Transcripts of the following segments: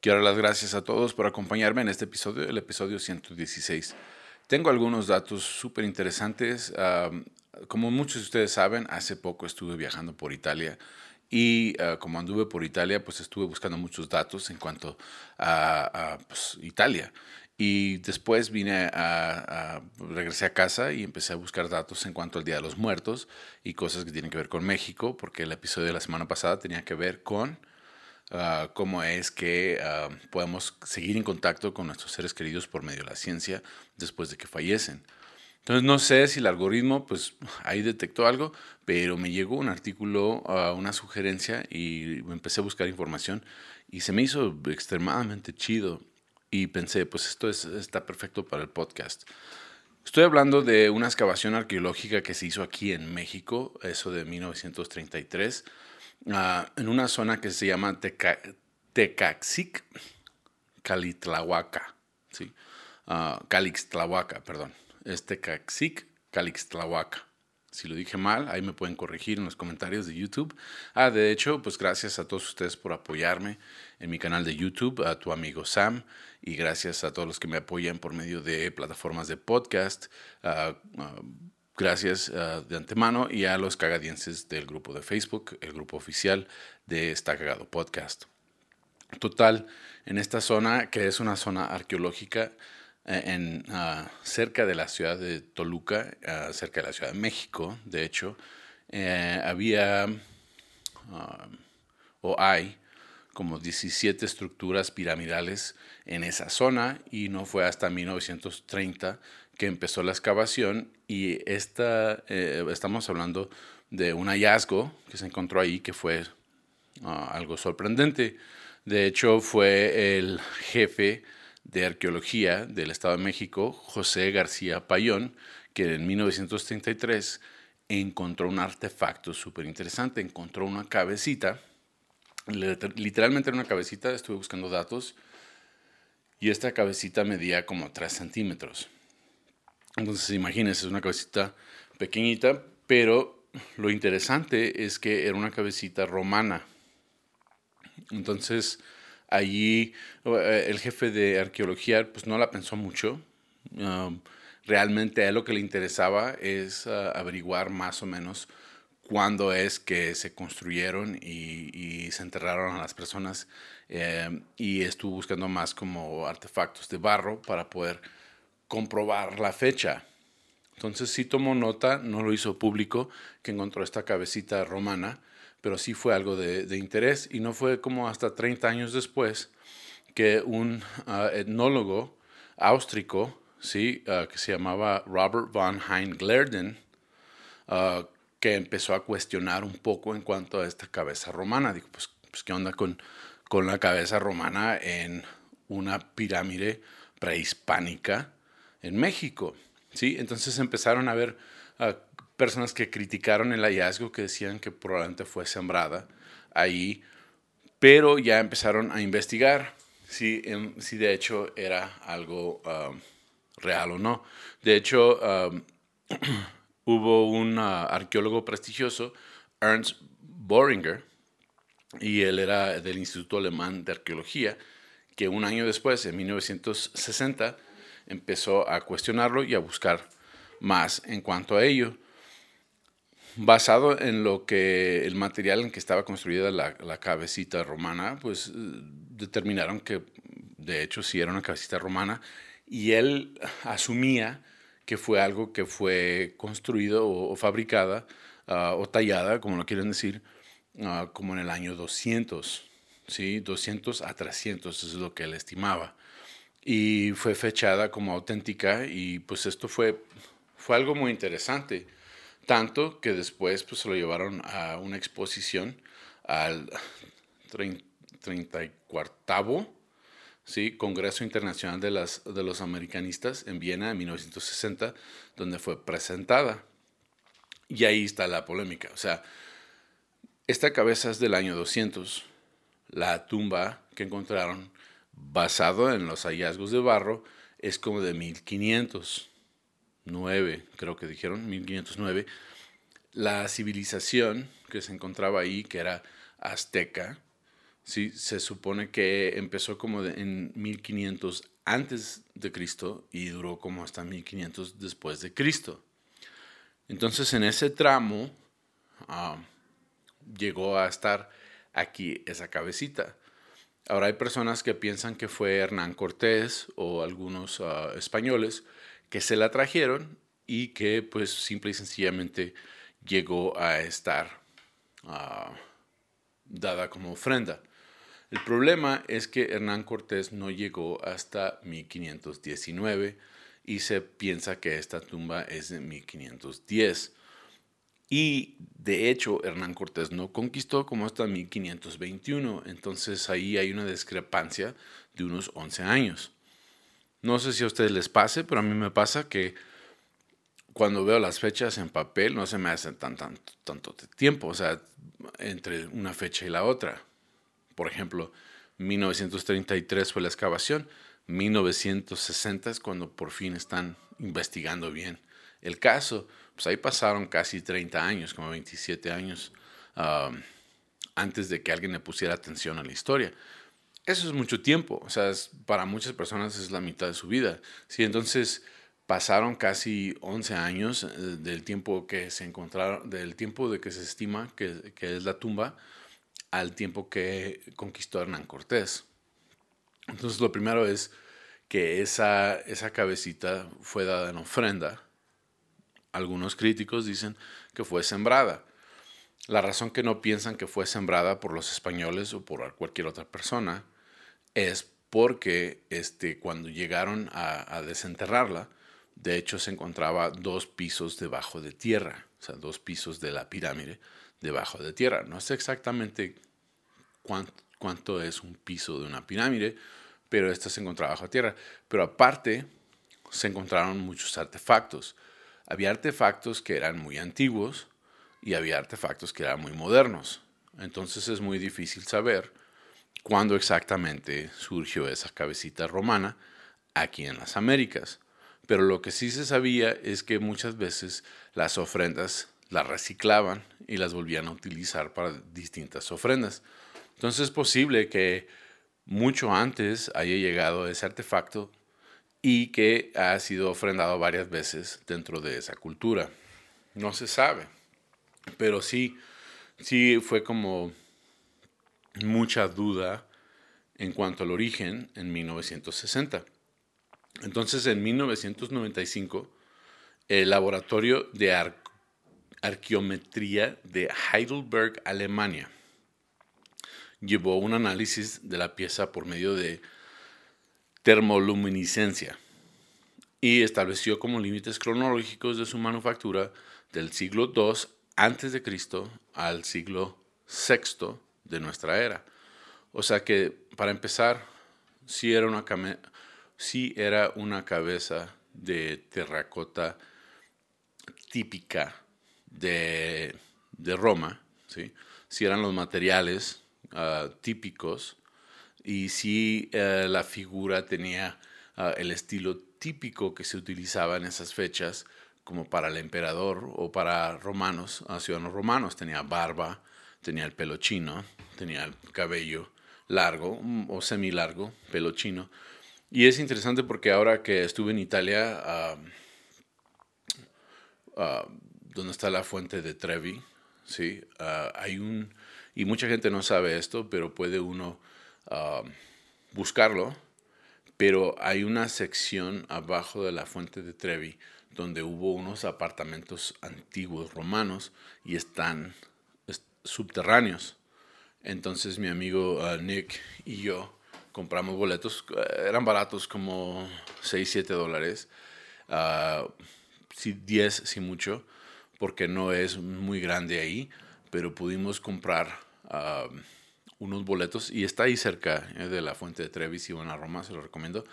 Quiero dar las gracias a todos por acompañarme en este episodio, el episodio 116. Tengo algunos datos súper interesantes. como muchos de ustedes saben, hace poco estuve viajando por Italia y ah, como anduve por Italia, pues estuve buscando muchos datos en cuanto a, pues, Italia. Y después vine a, a, regresé a casa y empecé a buscar datos en cuanto al Día de los Muertos y cosas que tienen que ver con México, porque el episodio de la semana pasada tenía que ver con Ah, cómo es que uh, podemos seguir en contacto con nuestros seres queridos por medio de la ciencia después de que fallecen. Entonces no sé si el algoritmo, pues ahí detectó algo, pero me llegó un artículo, uh, una sugerencia y empecé a buscar información y se me hizo extremadamente chido y pensé, pues esto es, está perfecto para el podcast. Estoy hablando de una excavación arqueológica que se hizo aquí en México, eso de 1933 Ah, en una zona que se llama Teca, Tecaxic, Calitlahuaca, ¿sí? Uh, Calixtlahuaca, perdón. Es Tecaxic, Calixtlahuaca. Si lo dije mal, ahí me pueden corregir en los comentarios de YouTube. Ah, de hecho, pues gracias a todos ustedes por apoyarme en mi canal de YouTube, a tu amigo Sam, y gracias a todos los que me apoyan por medio de plataformas de podcast. Uh, Gracias ah, de antemano y a los cagadienses del grupo de Facebook, el grupo oficial de Está Cagado Podcast. Total, en esta zona, que es una zona arqueológica, eh, en, ah, cerca de la ciudad de Toluca, ah, cerca de la Ciudad de México, de hecho, eh, había o hay como 17 estructuras piramidales en esa zona y no fue hasta 1930 que empezó la excavación y esta, eh, estamos hablando de un hallazgo que se encontró ahí que fue ah, algo sorprendente. De hecho, fue el jefe de arqueología del Estado de México, José García Payón, que en 1933 encontró un artefacto súper interesante, encontró una cabecita, literalmente era una cabecita, estuve buscando datos, y esta cabecita medía como 3 centímetros. Entonces, imagínense, es una cabecita pequeñita, pero lo interesante es que era una cabecita romana. Entonces, allí eh, el jefe de arqueología pues no la pensó mucho. Realmente a él lo que le interesaba es uh, averiguar más o menos cuándo es que se construyeron y, se enterraron a las personas eh, y estuvo buscando más como artefactos de barro para poder comprobar la fecha. Entonces sí tomó nota, no lo hizo público, que encontró esta cabecita romana, pero sí fue algo de, interés y no fue como hasta 30 años después que un ah, etnólogo austrico, ¿sí? Ah, que se llamaba Robert von Hein Glerden, ah, que empezó a cuestionar un poco en cuanto a esta cabeza romana. Dijo, pues, pues ¿qué onda con, con la cabeza romana en una pirámide prehispánica? En México. ¿sí? Entonces empezaron a ver personas que criticaron el hallazgo, que decían que probablemente fue sembrada ahí, pero ya empezaron a investigar si, si de hecho era algo um, real o no. De hecho, um, hubo un arqueólogo prestigioso, Ernst Bohringer, y él era del Instituto Alemán de Arqueología, que un año después, en 1960, empezó a cuestionarlo y a buscar más en cuanto a ello. Basado en lo que el material en que estaba construida la, cabecita romana, pues determinaron que de hecho sí era una cabecita romana y él asumía que fue algo que fue construido o, fabricada ah, o tallada, como lo quieren decir, ah, como en el año 200, ¿sí? 200 a 300 es lo que él estimaba y fue fechada como auténtica y pues esto fue, fue algo muy interesante, tanto que después pues se lo llevaron a una exposición al 34 ¿sí? Congreso Internacional de, las, de los Americanistas en Viena en 1960, donde fue presentada. Y ahí está la polémica. O sea, esta cabeza es del año 200. La tumba que encontraron, basado en los hallazgos de barro, es como de 1509, creo que dijeron, 1509. La civilización que se encontraba ahí, que era azteca, ¿sí? se supone que empezó como en 1500 antes de Cristo y duró como hasta 1500 después de Cristo. Entonces en ese tramo ah, llegó a estar aquí esa cabecita. Ahora hay personas que piensan que fue Hernán Cortés o algunos ah, españoles que se la trajeron y que pues simple y sencillamente llegó a estar ah, dada como ofrenda. El problema es que Hernán Cortés no llegó hasta 1519 y se piensa que esta tumba es de 1510. Y de hecho, Hernán Cortés no conquistó como hasta 1521, entonces ahí hay una discrepancia de unos 11 años. No sé si a ustedes les pase, pero a mí me pasa que cuando veo las fechas en papel no se me hace tan, tan, tanto tiempo, o sea, entre una fecha y la otra. Por ejemplo, 1933 fue la excavación, 1960 es cuando por fin están investigando bien el caso. Pues ahí pasaron casi 30 años, como 27 años, antes de que alguien le pusiera atención a la historia. Eso es mucho tiempo, o sea, para muchas personas es la mitad de su vida. Sí, entonces pasaron casi 11 años eh, del tiempo que se encontraron, del tiempo de que se estima que, que es la tumba, al tiempo que conquistó Hernán Cortés. Entonces lo primero es que esa, esa cabecita fue dada en ofrenda. Algunos críticos dicen que fue sembrada. La razón que no piensan que fue sembrada por los españoles o por cualquier otra persona es porque este, cuando llegaron a, desenterrarla, de hecho se encontraba dos pisos debajo de tierra, o sea, dos pisos de la pirámide debajo de tierra. No sé exactamente cuánto, cuánto es un piso de una pirámide, pero esta se encontraba bajo tierra. Pero aparte, se encontraron muchos artefactos. Había artefactos que eran muy antiguos y había artefactos que eran muy modernos. Entonces es muy difícil saber cuándo exactamente surgió esa cabecita romana aquí en las Américas. Pero lo que sí se sabía es que muchas veces las ofrendas las reciclaban y las volvían a utilizar para distintas ofrendas. Entonces es posible que mucho antes haya llegado ese artefacto y que ha sido ofrendado varias veces dentro de esa cultura. No se sabe, pero sí, sí fue como mucha duda en cuanto al origen en 1960. Entonces, en 1995, el laboratorio de arqueometría de Heidelberg, Alemania, llevó un análisis de la pieza por medio de termoluminiscencia y estableció como límites cronológicos de su manufactura del siglo II antes de Cristo al siglo VI de nuestra era. O sea que, para empezar, sí era una, sí era una cabeza de terracota típica de, de Roma, ¿sí? sí eran los materiales Ah, típicos y si eh, la figura tenía ah, el estilo típico que se utilizaba en esas fechas como para el emperador o para romanos, uh, ciudadanos romanos, tenía barba, tenía el pelo chino, tenía el cabello largo mm, o semilargo, pelo chino. Y es interesante porque ahora que estuve en Italia, donde está la fuente de Trevi, ¿sí? hay un y mucha gente no sabe esto, pero puede uno ah, buscarlo. Pero hay una sección abajo de la fuente de Trevi donde hubo unos apartamentos antiguos romanos y están subterráneos. Entonces mi amigo ah, Nick y yo compramos boletos, eh, eran baratos como 6, 7 dólares, uh, 10 si mucho, porque no es muy grande ahí, pero pudimos comprar unos boletos y está ahí cerca eh, de la Fuente de Trevi, si van Roma, se lo recomiendo.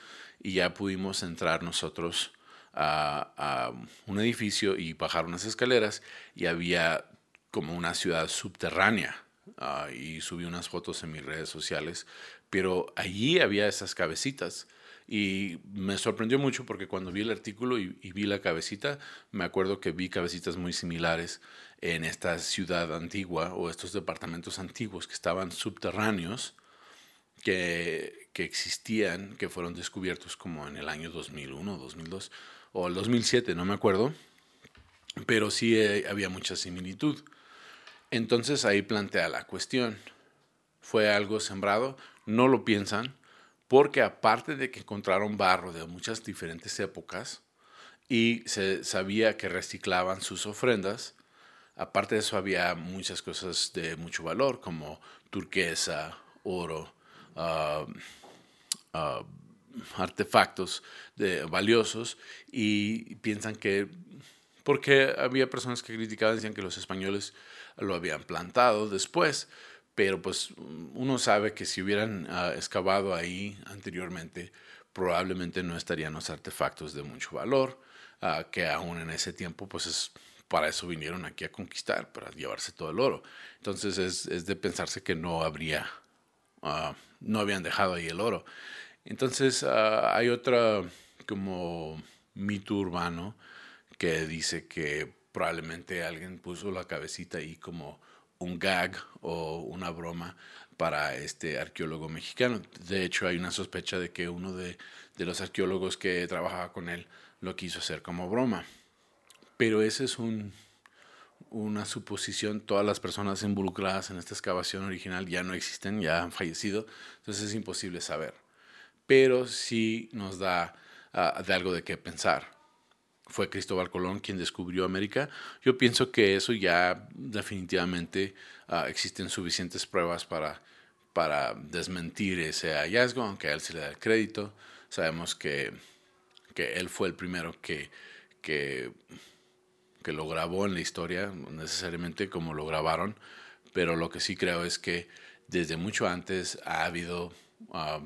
Y ya pudimos entrar nosotros a, un edificio y bajar unas escaleras y había como una ciudad subterránea. Ah, y subí unas fotos en mis redes sociales, pero allí había esas cabecitas. Y me sorprendió mucho porque cuando vi el artículo y, vi la cabecita, me acuerdo que vi cabecitas muy similares en esta ciudad antigua o estos departamentos antiguos que estaban subterráneos, que, que existían, que fueron descubiertos como en el año 2001, 2002 o el 2007, no me acuerdo, pero sí eh, había mucha similitud. Entonces ahí plantea la cuestión. ¿Fue algo sembrado? No lo piensan, porque aparte de que encontraron barro de muchas diferentes épocas y se sabía que reciclaban sus ofrendas, aparte de eso había muchas cosas de mucho valor como turquesa, oro, ah, ah, artefactos valiosos y piensan que, porque había personas que criticaban, decían que los españoles lo habían plantado después, pero pues uno sabe que si hubieran ah, excavado ahí anteriormente, probablemente no estarían los artefactos de mucho valor, ah, que aún en ese tiempo pues es, para eso vinieron aquí a conquistar, para llevarse todo el oro. Entonces es, es de pensarse que no habría, ah, no habían dejado ahí el oro. Entonces hay otra como mito urbano que dice que probablemente alguien puso la cabecita ahí como un gag o una broma para este arqueólogo mexicano. De hecho, hay una sospecha de que uno de, los arqueólogos que trabajaba con él lo quiso hacer como broma. Pero esa es un, una suposición. Todas las personas involucradas en esta excavación original ya no existen, ya han fallecido. Entonces es imposible saber pero sí nos da ah, de algo de qué pensar. Fue Cristóbal Colón quien descubrió América. Yo pienso que eso ya definitivamente ah, existen suficientes pruebas para, para desmentir ese hallazgo, aunque a él se le da el crédito. Sabemos que, que él fue el primero que, que, que lo grabó en la historia, necesariamente como lo grabaron, pero lo que sí creo es que desde mucho antes ha habido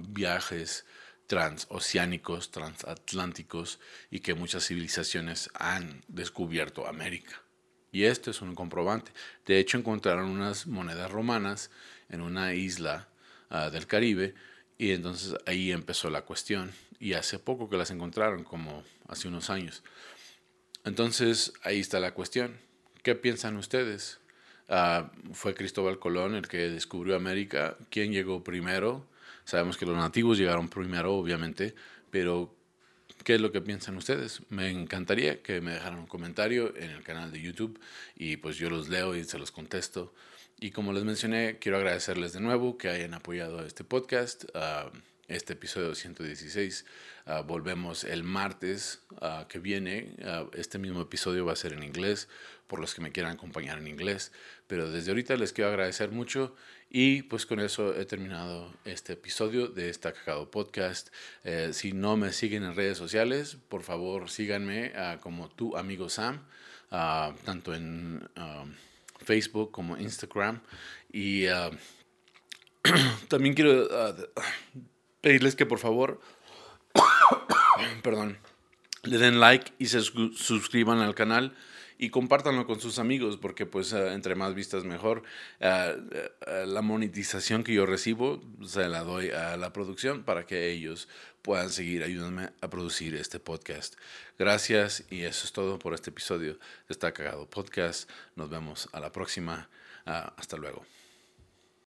viajes transoceánicos, transatlánticos y que muchas civilizaciones han descubierto América. Y esto es un comprobante. De hecho, encontraron unas monedas romanas en una isla ah, del Caribe y entonces ahí empezó la cuestión. Y hace poco que las encontraron, como hace unos años. Entonces ahí está la cuestión. ¿Qué piensan ustedes? Ah, ¿Fue Cristóbal Colón el que descubrió América? ¿Quién llegó primero? Sabemos que los nativos llegaron primero, obviamente, pero ¿qué es lo que piensan ustedes? Me encantaría que me dejaran un comentario en el canal de YouTube y pues yo los leo y se los contesto. Y como les mencioné, quiero agradecerles de nuevo que hayan apoyado este podcast, este episodio 116. Ah, volvemos el martes ah, que viene. Ah, este mismo episodio va a ser en inglés, por los que me quieran acompañar en inglés. Pero desde ahorita les quiero agradecer mucho y pues con eso he terminado este episodio de esta Cagado Podcast. Eh, si no me siguen en redes sociales, por favor síganme como tu amigo Sam, tanto en Facebook como Instagram. Y también quiero pedirles que por favor, perdón, le den like y se suscriban al canal y compártanlo con sus amigos porque pues eh, entre más vistas mejor. Eh, eh, la monetización que yo recibo se la doy a la producción para que ellos puedan seguir ayudándome a producir este podcast. Gracias y eso es todo por este episodio de Está Cagado Podcast. Nos vemos a la próxima. Ah, hasta luego.